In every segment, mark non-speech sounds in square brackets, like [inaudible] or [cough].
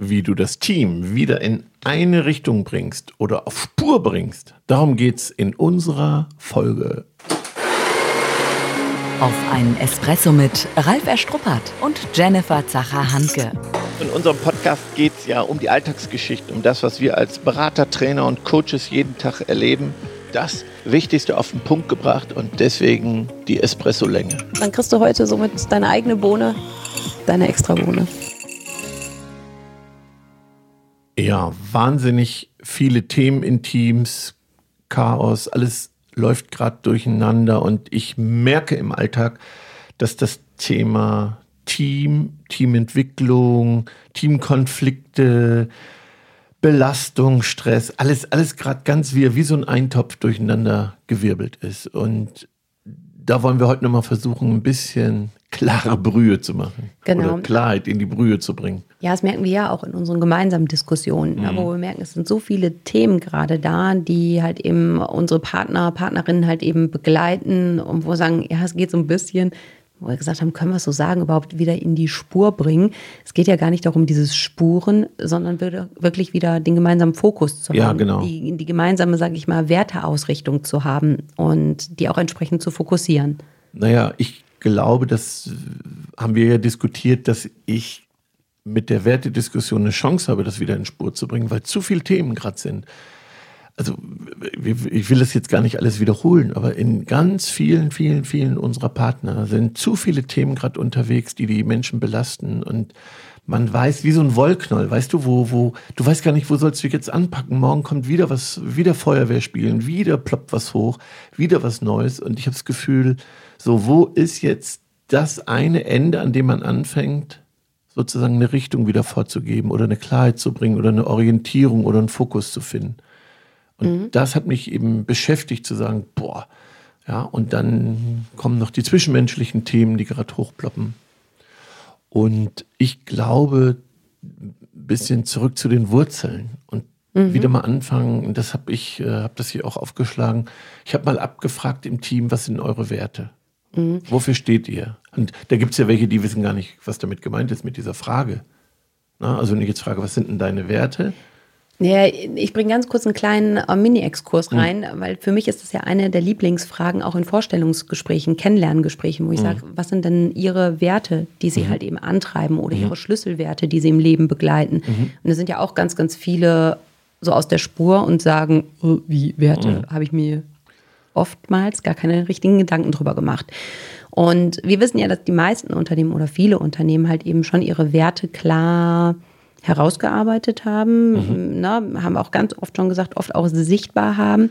wie du das Team wieder in eine Richtung bringst oder auf Spur bringst. Darum geht's in unserer Folge. Auf einen Espresso mit Ralf Erstruppert und Jennifer Zacher-Hanke. In unserem Podcast geht es ja um die Alltagsgeschichte, um das, was wir als Berater, Trainer und Coaches jeden Tag erleben. Das Wichtigste auf den Punkt gebracht und deswegen die Espresso-Länge. Dann kriegst du heute somit deine eigene Bohne, deine Extra-Bohne. Ja, wahnsinnig viele Themen in Teams, Chaos, alles läuft gerade durcheinander und ich merke im Alltag, dass das Thema Team, Teamentwicklung, Teamkonflikte, Belastung, Stress, alles, alles gerade ganz wie, wie so ein Eintopf durcheinander gewirbelt ist. Und da wollen wir heute nochmal versuchen, ein bisschen klare Brühe zu machen. Genau. Oder Klarheit in die Brühe zu bringen. Ja, das merken wir ja auch in unseren gemeinsamen Diskussionen, mhm. wo wir merken, es sind so viele Themen gerade da, die halt eben unsere Partner, Partnerinnen halt eben begleiten und wo wir sagen, ja, es geht so ein bisschen wo wir gesagt haben, können wir es so sagen, überhaupt wieder in die Spur bringen. Es geht ja gar nicht darum, dieses Spuren, sondern wirklich wieder den gemeinsamen Fokus zu ja, haben. Genau. Die, die gemeinsame, sage ich mal, Werteausrichtung zu haben und die auch entsprechend zu fokussieren. Naja, ich glaube, das haben wir ja diskutiert, dass ich mit der Wertediskussion eine Chance habe, das wieder in Spur zu bringen, weil zu viele Themen gerade sind also ich will das jetzt gar nicht alles wiederholen, aber in ganz vielen, vielen, vielen unserer Partner sind zu viele Themen gerade unterwegs, die die Menschen belasten und man weiß, wie so ein Wollknoll, weißt du, wo, wo, du weißt gar nicht, wo sollst du jetzt anpacken. Morgen kommt wieder was, wieder Feuerwehr spielen, wieder ploppt was hoch, wieder was Neues. Und ich habe das Gefühl, so, wo ist jetzt das eine Ende, an dem man anfängt, sozusagen eine Richtung wieder vorzugeben oder eine Klarheit zu bringen oder eine Orientierung oder einen Fokus zu finden. Und mhm. das hat mich eben beschäftigt zu sagen, boah, ja, und dann kommen noch die zwischenmenschlichen Themen, die gerade hochploppen. Und ich glaube, ein bisschen zurück zu den Wurzeln und mhm. wieder mal anfangen. das habe ich, äh, habe das hier auch aufgeschlagen. Ich habe mal abgefragt im Team, was sind eure Werte? Mhm. Wofür steht ihr? Und da gibt es ja welche, die wissen gar nicht, was damit gemeint ist mit dieser Frage. Na, also wenn ich jetzt frage, was sind denn deine Werte? Ja, ich bringe ganz kurz einen kleinen äh, Mini-Exkurs hm. rein, mhm. weil für mich ist das ja eine der Lieblingsfragen auch in Vorstellungsgesprächen, Kennenlerngesprächen, wo ich mhm. sage, was sind denn Ihre Werte, die Sie mhm. halt eben antreiben oder mhm. Ihre Schlüsselwerte, die Sie im Leben begleiten? Mhm. Und es sind ja auch ganz, ganz viele so aus der Spur und sagen, oh, wie Werte, mhm. habe ich mir oftmals gar keine richtigen Gedanken drüber gemacht. Und wir wissen ja, dass die meisten Unternehmen oder viele Unternehmen halt eben schon ihre Werte klar herausgearbeitet haben, mhm. na, haben auch ganz oft schon gesagt, oft auch sichtbar haben.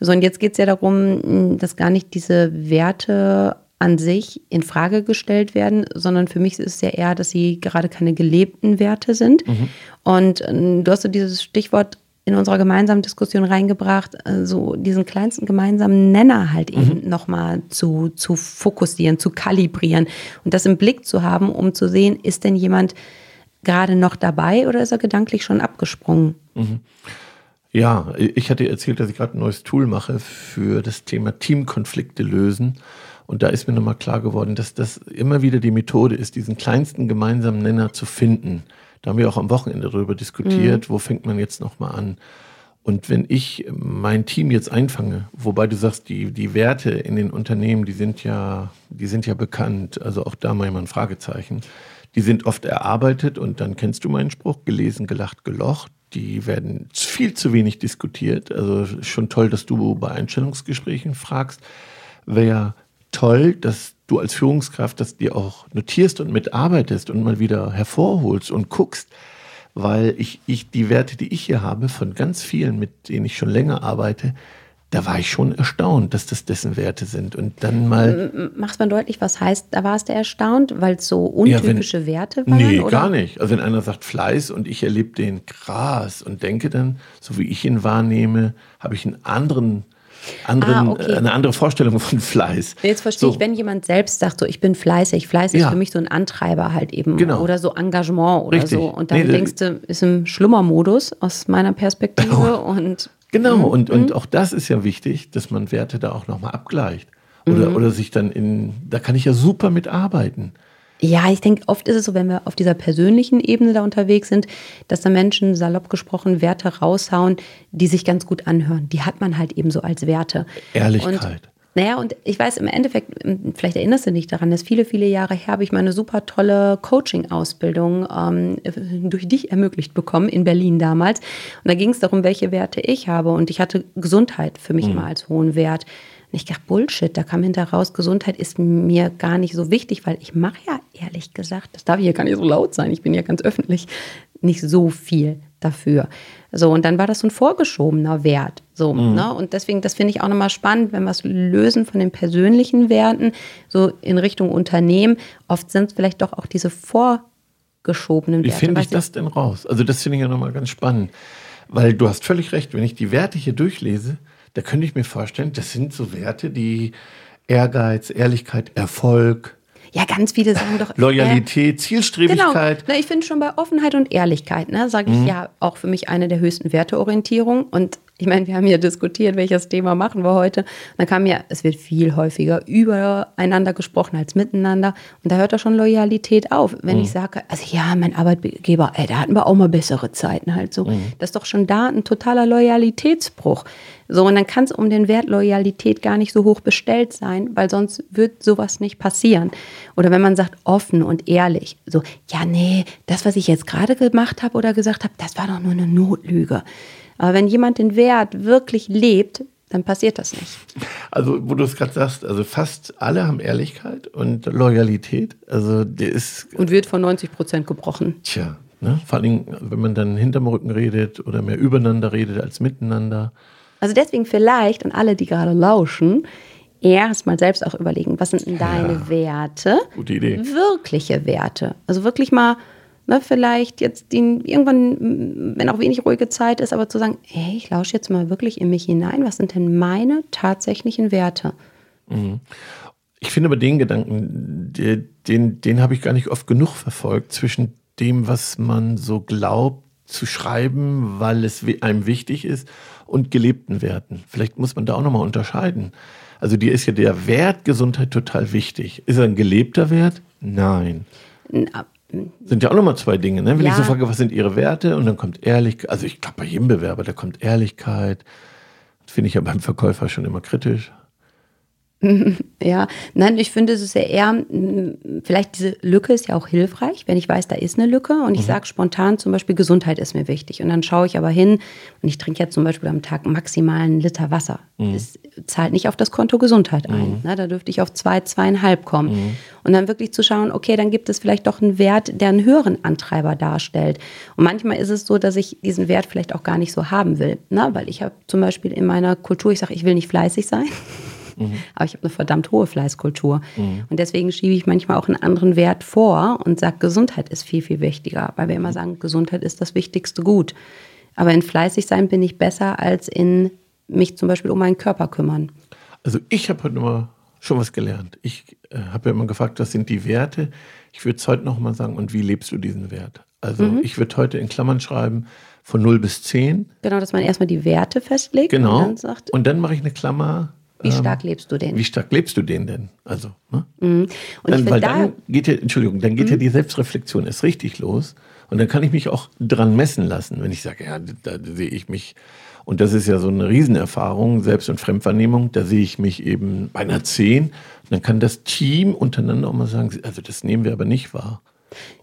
So, und jetzt geht es ja darum, dass gar nicht diese Werte an sich in Frage gestellt werden, sondern für mich ist es ja eher, dass sie gerade keine gelebten Werte sind. Mhm. Und äh, du hast so dieses Stichwort in unserer gemeinsamen Diskussion reingebracht, äh, so diesen kleinsten gemeinsamen Nenner halt mhm. eben nochmal zu, zu fokussieren, zu kalibrieren und das im Blick zu haben, um zu sehen, ist denn jemand gerade noch dabei oder ist er gedanklich schon abgesprungen? Mhm. Ja, ich hatte erzählt, dass ich gerade ein neues Tool mache für das Thema Teamkonflikte lösen. Und da ist mir nochmal klar geworden, dass das immer wieder die Methode ist, diesen kleinsten gemeinsamen Nenner zu finden. Da haben wir auch am Wochenende darüber diskutiert, mhm. wo fängt man jetzt nochmal an. Und wenn ich mein Team jetzt einfange, wobei du sagst, die, die Werte in den Unternehmen, die sind ja, die sind ja bekannt, also auch da mal ein Fragezeichen. Die sind oft erarbeitet und dann kennst du meinen Spruch, gelesen, gelacht, gelocht. Die werden viel zu wenig diskutiert. Also schon toll, dass du bei Einstellungsgesprächen fragst. Wäre toll, dass du als Führungskraft das dir auch notierst und mitarbeitest und mal wieder hervorholst und guckst, weil ich, ich die Werte, die ich hier habe, von ganz vielen, mit denen ich schon länger arbeite, da war ich schon erstaunt, dass das dessen Werte sind. Und dann mal. Macht man deutlich, was heißt, da warst du erstaunt, weil es so untypische ja, wenn, Werte waren? Nee, oder? gar nicht. Also wenn einer sagt Fleiß und ich erlebe den krass und denke dann, so wie ich ihn wahrnehme, habe ich einen anderen anderen, ah, okay. eine andere Vorstellung von Fleiß. Jetzt verstehe so. ich, wenn jemand selbst sagt, so ich bin fleißig, Fleiß ist ja. für mich so ein Antreiber halt eben genau. oder so Engagement oder Richtig. so. Und dann nee, denkst du, ist im Schlummermodus aus meiner Perspektive [laughs] und Genau, mhm. und, und mhm. auch das ist ja wichtig, dass man Werte da auch nochmal abgleicht. Oder, mhm. oder sich dann in, da kann ich ja super mitarbeiten. Ja, ich denke, oft ist es so, wenn wir auf dieser persönlichen Ebene da unterwegs sind, dass da Menschen salopp gesprochen Werte raushauen, die sich ganz gut anhören. Die hat man halt eben so als Werte. Ehrlichkeit. Und, naja, und ich weiß im Endeffekt, vielleicht erinnerst du dich daran, dass viele, viele Jahre her habe ich meine super tolle Coaching-Ausbildung ähm, durch dich ermöglicht bekommen, in Berlin damals. Und da ging es darum, welche Werte ich habe. Und ich hatte Gesundheit für mich mhm. immer als hohen Wert. Und ich dachte, Bullshit, da kam hinterher raus, Gesundheit ist mir gar nicht so wichtig, weil ich mache ja ehrlich gesagt, das darf ich ja gar nicht so laut sein, ich bin ja ganz öffentlich, nicht so viel dafür. So, und dann war das so ein vorgeschobener Wert. So, mhm. ne? Und deswegen, das finde ich auch nochmal spannend, wenn wir es lösen von den persönlichen Werten, so in Richtung Unternehmen. Oft sind es vielleicht doch auch diese vorgeschobenen Werte. Wie finde ich das denn raus? Also, das finde ich ja nochmal ganz spannend. Weil du hast völlig recht, wenn ich die Werte hier durchlese, da könnte ich mir vorstellen, das sind so Werte, die Ehrgeiz, Ehrlichkeit, Erfolg. Ja, ganz viele sagen doch. [laughs] Loyalität, äh, Zielstrebigkeit. Genau. Na, ich finde schon bei Offenheit und Ehrlichkeit, ne, sage ich mhm. ja auch für mich eine der höchsten Werteorientierung. Und ich meine, wir haben hier diskutiert, welches Thema machen wir heute. Und dann kam ja, es wird viel häufiger übereinander gesprochen als miteinander. Und da hört doch schon Loyalität auf. Wenn mhm. ich sage, also ja, mein Arbeitgeber, ey, da hatten wir auch mal bessere Zeiten halt so. Mhm. Das ist doch schon da ein totaler Loyalitätsbruch. So, und dann kann es um den Wert Loyalität gar nicht so hoch bestellt sein, weil sonst wird sowas nicht passieren. Oder wenn man sagt offen und ehrlich, so, ja, nee, das, was ich jetzt gerade gemacht habe oder gesagt habe, das war doch nur eine Notlüge. Aber wenn jemand den Wert wirklich lebt, dann passiert das nicht. Also, wo du es gerade sagst, also fast alle haben Ehrlichkeit und Loyalität. Also, der ist. Und wird von 90 Prozent gebrochen. Tja, ne? vor allem, wenn man dann hinterm Rücken redet oder mehr übereinander redet als miteinander. Also, deswegen vielleicht, und alle, die gerade lauschen, erst mal selbst auch überlegen, was sind denn deine ja, Werte? Gute Idee. Wirkliche Werte. Also wirklich mal ne, vielleicht jetzt den, irgendwann, wenn auch wenig ruhige Zeit ist, aber zu sagen, hey, ich lausche jetzt mal wirklich in mich hinein, was sind denn meine tatsächlichen Werte? Mhm. Ich finde aber den Gedanken, den, den, den habe ich gar nicht oft genug verfolgt, zwischen dem, was man so glaubt zu schreiben, weil es einem wichtig ist, und gelebten Werten. Vielleicht muss man da auch nochmal unterscheiden. Also dir ist ja der Wert Gesundheit total wichtig. Ist er ein gelebter Wert? Nein. Sind ja auch nochmal zwei Dinge, ne? Wenn ja. ich so frage, was sind Ihre Werte? Und dann kommt Ehrlichkeit, also ich glaube bei jedem Bewerber, da kommt Ehrlichkeit. Das finde ich ja beim Verkäufer schon immer kritisch. [laughs] Ja, nein, ich finde, es ist ja eher, vielleicht diese Lücke ist ja auch hilfreich, wenn ich weiß, da ist eine Lücke und ich mhm. sage spontan zum Beispiel, Gesundheit ist mir wichtig. Und dann schaue ich aber hin und ich trinke ja zum Beispiel am Tag maximal einen Liter Wasser. Mhm. Das zahlt nicht auf das Konto Gesundheit ein. Mhm. Na, da dürfte ich auf zwei, zweieinhalb kommen. Mhm. Und dann wirklich zu schauen, okay, dann gibt es vielleicht doch einen Wert, der einen höheren Antreiber darstellt. Und manchmal ist es so, dass ich diesen Wert vielleicht auch gar nicht so haben will. Na, weil ich habe zum Beispiel in meiner Kultur, ich sage, ich will nicht fleißig sein. [laughs] Mhm. Aber ich habe eine verdammt hohe Fleißkultur. Mhm. Und deswegen schiebe ich manchmal auch einen anderen Wert vor und sage, Gesundheit ist viel, viel wichtiger, weil wir immer sagen, Gesundheit ist das wichtigste Gut. Aber in fleißig sein bin ich besser als in mich zum Beispiel um meinen Körper kümmern. Also ich habe heute mal schon was gelernt. Ich äh, habe ja immer gefragt, was sind die Werte? Ich würde es heute noch mal sagen, und wie lebst du diesen Wert? Also mhm. ich würde heute in Klammern schreiben, von 0 bis 10. Genau, dass man erstmal die Werte festlegt. Genau. Und dann, sagt, und dann mache ich eine Klammer, wie ähm, stark lebst du den? Wie stark lebst du den denn? Also, ne? Mhm. Und dann, weil da dann geht ja, Entschuldigung, dann geht mhm. ja die Selbstreflexion erst richtig los. Und dann kann ich mich auch dran messen lassen, wenn ich sage, ja, da, da sehe ich mich. Und das ist ja so eine Riesenerfahrung, Selbst- und Fremdwahrnehmung. Da sehe ich mich eben bei einer 10. Und dann kann das Team untereinander auch mal sagen, also das nehmen wir aber nicht wahr.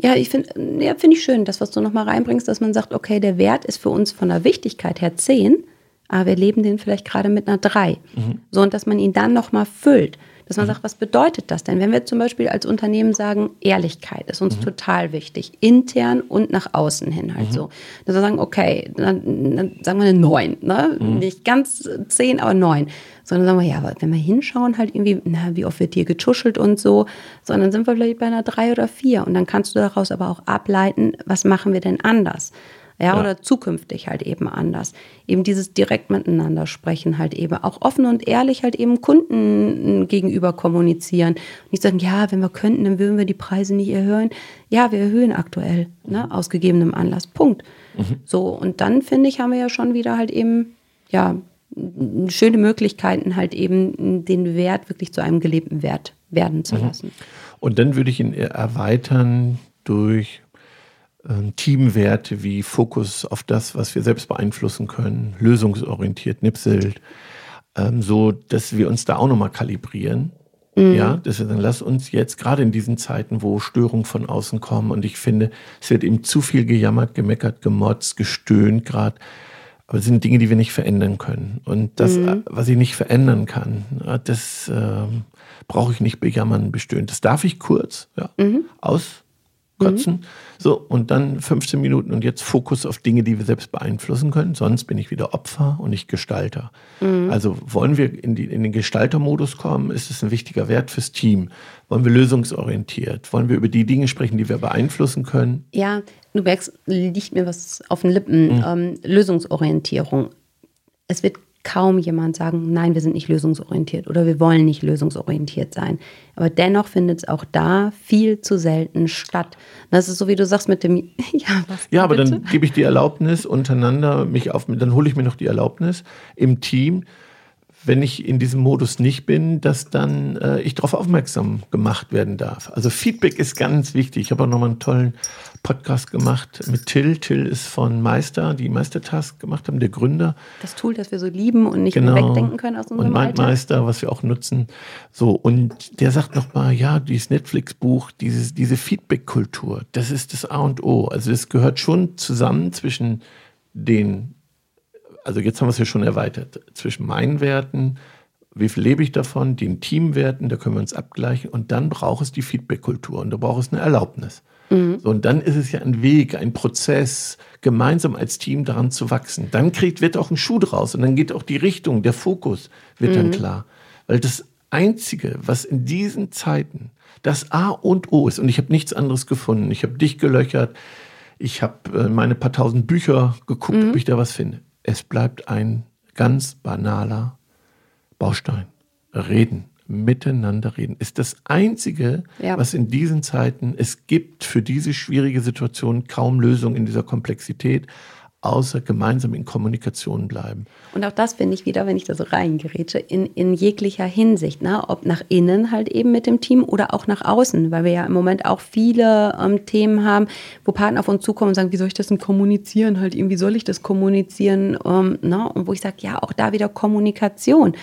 Ja, ich finde ja, find ich schön, das, was du nochmal reinbringst, dass man sagt, okay, der Wert ist für uns von der Wichtigkeit her 10 aber wir leben den vielleicht gerade mit einer 3. Mhm. So, und dass man ihn dann nochmal füllt. Dass man mhm. sagt, was bedeutet das denn? Wenn wir zum Beispiel als Unternehmen sagen, Ehrlichkeit ist uns mhm. total wichtig, intern und nach außen hin halt mhm. so. Dass wir sagen, okay, dann, dann, sagen wir eine 9, ne? Mhm. nicht ganz 10, aber 9. Sondern sagen wir, ja, aber wenn wir hinschauen, halt irgendwie, na, wie oft wird hier getuschelt und so, sondern sind wir vielleicht bei einer 3 oder 4. Und dann kannst du daraus aber auch ableiten, was machen wir denn anders? Ja, ja, oder zukünftig halt eben anders. Eben dieses direkt miteinander sprechen halt eben, auch offen und ehrlich halt eben Kunden gegenüber kommunizieren. Nicht sagen, ja, wenn wir könnten, dann würden wir die Preise nicht erhöhen. Ja, wir erhöhen aktuell, ne, mhm. aus gegebenem Anlass. Punkt. Mhm. So, und dann finde ich, haben wir ja schon wieder halt eben, ja, schöne Möglichkeiten halt eben den Wert wirklich zu einem gelebten Wert werden zu mhm. lassen. Und dann würde ich ihn erweitern durch äh, Teamwerte wie Fokus auf das, was wir selbst beeinflussen können, lösungsorientiert, nipselt, ähm, so dass wir uns da auch nochmal kalibrieren. Mhm. Ja, dass wir dann lass uns jetzt gerade in diesen Zeiten, wo Störungen von außen kommen und ich finde, es wird eben zu viel gejammert, gemeckert, gemotzt, gestöhnt gerade. Aber es sind Dinge, die wir nicht verändern können. Und das, mhm. was ich nicht verändern kann, das äh, brauche ich nicht bejammern, bestöhnen. Das darf ich kurz ja, mhm. aus kotzen. Mhm. So, und dann 15 Minuten und jetzt Fokus auf Dinge, die wir selbst beeinflussen können. Sonst bin ich wieder Opfer und nicht Gestalter. Mhm. Also wollen wir in, die, in den Gestaltermodus kommen, ist es ein wichtiger Wert fürs Team. Wollen wir lösungsorientiert? Wollen wir über die Dinge sprechen, die wir beeinflussen können? Ja, du merkst, liegt mir was auf den Lippen. Mhm. Ähm, Lösungsorientierung. Es wird kaum jemand sagen, nein, wir sind nicht lösungsorientiert oder wir wollen nicht lösungsorientiert sein. Aber dennoch findet es auch da viel zu selten statt. Das ist so, wie du sagst mit dem, [laughs] ja, was Ja, aber bitte? dann gebe ich die Erlaubnis untereinander, mich auf, dann hole ich mir noch die Erlaubnis im Team, wenn ich in diesem Modus nicht bin, dass dann äh, ich darauf aufmerksam gemacht werden darf. Also Feedback ist ganz wichtig. Ich habe auch nochmal einen tollen Podcast gemacht mit Till. Till ist von Meister, die Meistertask gemacht haben, der Gründer. Das Tool, das wir so lieben und nicht genau. wegdenken können aus unserem Und Mindmeister, was wir auch nutzen. So, und der sagt nochmal, ja, dieses Netflix-Buch, dieses, diese Feedback-Kultur, das ist das A und O. Also es gehört schon zusammen zwischen den also jetzt haben wir es ja schon erweitert, zwischen meinen Werten, wie viel lebe ich davon, den Teamwerten, da können wir uns abgleichen und dann braucht es die Feedback-Kultur und da braucht es eine Erlaubnis. Mhm. So, und dann ist es ja ein Weg, ein Prozess, gemeinsam als Team daran zu wachsen. Dann kriegt, wird auch ein Schuh draus und dann geht auch die Richtung, der Fokus wird mhm. dann klar. Weil das Einzige, was in diesen Zeiten das A und O ist, und ich habe nichts anderes gefunden, ich habe dich gelöchert, ich habe äh, meine paar tausend Bücher geguckt, mhm. ob ich da was finde es bleibt ein ganz banaler Baustein. Reden, miteinander reden, ist das Einzige, ja. was in diesen Zeiten es gibt für diese schwierige Situation kaum Lösung in dieser Komplexität außer gemeinsam in Kommunikation bleiben. Und auch das finde ich wieder, wenn ich da so reingerätsche, in, in jeglicher Hinsicht, ne? ob nach innen halt eben mit dem Team oder auch nach außen, weil wir ja im Moment auch viele ähm, Themen haben, wo Partner auf uns zukommen und sagen, wie soll ich das denn kommunizieren? Halt irgendwie soll ich das kommunizieren? Ähm, ne? Und wo ich sage, ja, auch da wieder Kommunikation.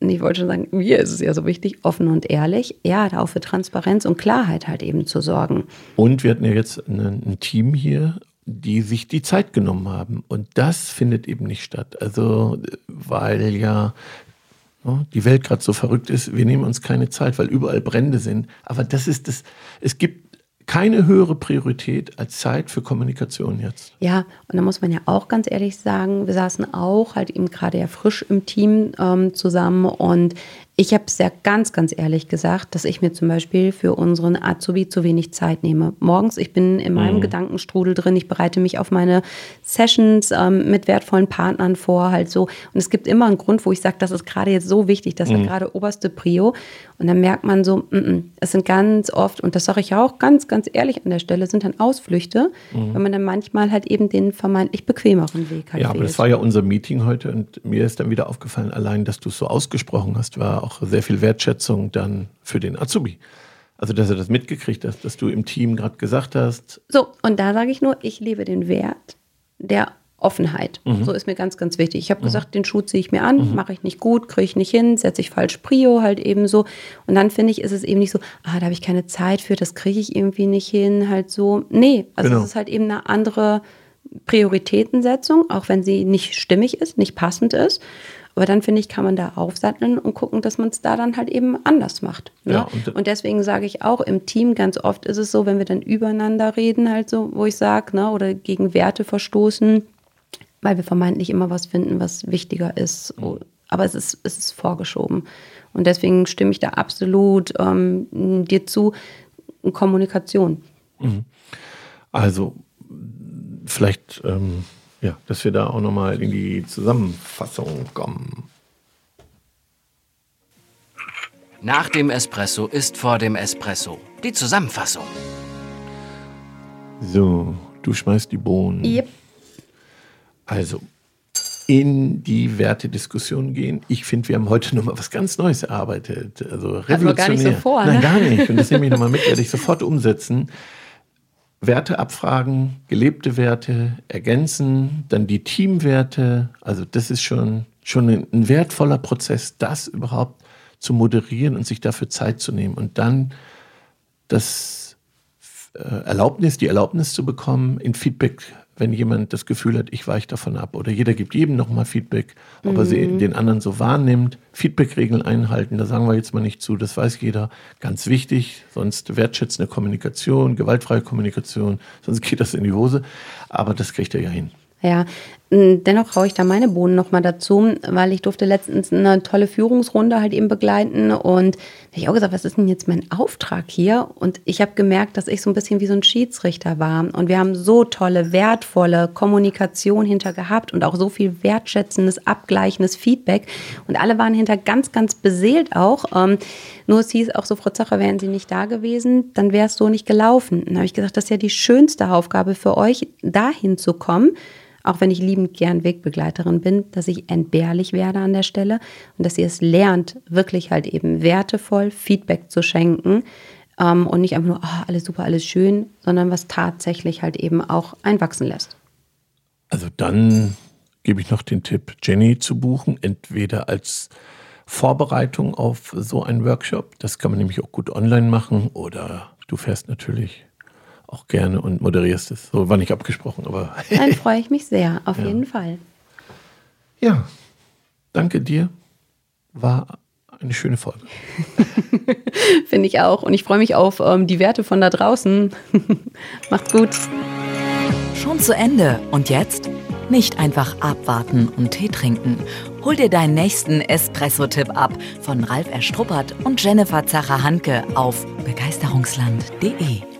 Und ich wollte schon sagen, mir ist es ja so wichtig, offen und ehrlich, ja, da auch für Transparenz und Klarheit halt eben zu sorgen. Und wir hatten ja jetzt ein, ein Team hier die sich die Zeit genommen haben. Und das findet eben nicht statt. Also, weil ja die Welt gerade so verrückt ist, wir nehmen uns keine Zeit, weil überall Brände sind. Aber das ist das, es gibt keine höhere Priorität als Zeit für Kommunikation jetzt. Ja, und da muss man ja auch ganz ehrlich sagen, wir saßen auch halt eben gerade ja frisch im Team ähm, zusammen und ich habe es ja ganz, ganz ehrlich gesagt, dass ich mir zum Beispiel für unseren Azubi zu wenig Zeit nehme. Morgens, ich bin in meinem mhm. Gedankenstrudel drin, ich bereite mich auf meine Sessions ähm, mit wertvollen Partnern vor, halt so. Und es gibt immer einen Grund, wo ich sage, das ist gerade jetzt so wichtig, das ist mhm. gerade oberste Prio. Und dann merkt man so, mm -mm, es sind ganz oft, und das sage ich auch ganz, ganz ehrlich an der Stelle, sind dann Ausflüchte, mhm. wenn man dann manchmal halt eben den vermeintlich bequemeren Weg hat. Ja, aber das war ja unser Meeting heute und mir ist dann wieder aufgefallen, allein, dass du es so ausgesprochen hast, war auch sehr viel Wertschätzung dann für den Azubi. Also, dass er das mitgekriegt hat, dass du im Team gerade gesagt hast. So, und da sage ich nur, ich lebe den Wert der Offenheit. Mhm. So ist mir ganz, ganz wichtig. Ich habe mhm. gesagt, den Schuh ziehe ich mir an, mhm. mache ich nicht gut, kriege ich nicht hin, setze ich falsch Prio halt eben so. Und dann finde ich, ist es eben nicht so, ah, da habe ich keine Zeit für, das kriege ich irgendwie nicht hin, halt so. Nee, also genau. es ist halt eben eine andere Prioritätensetzung, auch wenn sie nicht stimmig ist, nicht passend ist. Aber dann finde ich, kann man da aufsatteln und gucken, dass man es da dann halt eben anders macht. Ne? Ja, und, und, deswegen sage ich auch, im Team ganz oft ist es so, wenn wir dann übereinander reden, halt so, wo ich sage, ne, oder gegen Werte verstoßen, weil wir vermeintlich immer was finden, was wichtiger ist. Mhm. Aber es ist, es ist vorgeschoben. Und deswegen stimme ich da absolut ähm, dir zu. Kommunikation. Mhm. Also vielleicht ähm, ja, dass wir da auch nochmal in die Zusammenfassung kommen. Nach dem Espresso ist vor dem Espresso die Zusammenfassung. So, du schmeißt die Bohnen. Yep. Also, in die Wertediskussion gehen. Ich finde, wir haben heute nochmal was ganz Neues erarbeitet. Also revolutionär. Gar nicht so vor, ne? Nein, gar nicht. Und das nehme ich nochmal mit, [laughs] werde ich sofort umsetzen. Werte abfragen, gelebte Werte ergänzen, dann die Teamwerte. Also das ist schon, schon ein, wertvoller Prozess, das überhaupt zu moderieren und sich dafür Zeit zu nehmen. Und dann das äh, Erlaubnis, die Erlaubnis zu bekommen, in Feedback wenn jemand das Gefühl hat, ich weiche davon ab. Oder jeder gibt jedem nochmal Feedback, ob er sie, mhm. den anderen so wahrnimmt. Feedback-Regeln einhalten, da sagen wir jetzt mal nicht zu, das weiß jeder. Ganz wichtig, sonst wertschätzende Kommunikation, gewaltfreie Kommunikation, sonst geht das in die Hose. Aber das kriegt er ja hin. Ja, dennoch haue ich da meine Bohnen nochmal dazu, weil ich durfte letztens eine tolle Führungsrunde halt eben begleiten und da habe ich auch gesagt, was ist denn jetzt mein Auftrag hier? Und ich habe gemerkt, dass ich so ein bisschen wie so ein Schiedsrichter war und wir haben so tolle, wertvolle Kommunikation hinter gehabt und auch so viel wertschätzendes, abgleichendes Feedback und alle waren hinter ganz, ganz beseelt auch. Ähm, nur es hieß auch so, Frau Zacher, wären Sie nicht da gewesen, dann wäre es so nicht gelaufen. Dann habe ich gesagt, das ist ja die schönste Aufgabe für euch, dahin zu kommen, auch wenn ich liebend gern Wegbegleiterin bin, dass ich entbehrlich werde an der Stelle und dass ihr es lernt, wirklich halt eben wertevoll Feedback zu schenken ähm, und nicht einfach nur, oh, alles super, alles schön, sondern was tatsächlich halt eben auch einwachsen lässt. Also dann gebe ich noch den Tipp, Jenny zu buchen, entweder als Vorbereitung auf so einen Workshop, das kann man nämlich auch gut online machen, oder du fährst natürlich auch gerne und moderierst es. So war nicht abgesprochen, aber. [laughs] Dann freue ich mich sehr, auf ja. jeden Fall. Ja, danke dir. War eine schöne Folge. [laughs] Finde ich auch. Und ich freue mich auf ähm, die Werte von da draußen. [laughs] Macht's gut. Schon zu Ende. Und jetzt? Nicht einfach abwarten und Tee trinken. Hol dir deinen nächsten Espresso-Tipp ab von Ralf Erstruppert und Jennifer Zacher-Hanke auf begeisterungsland.de.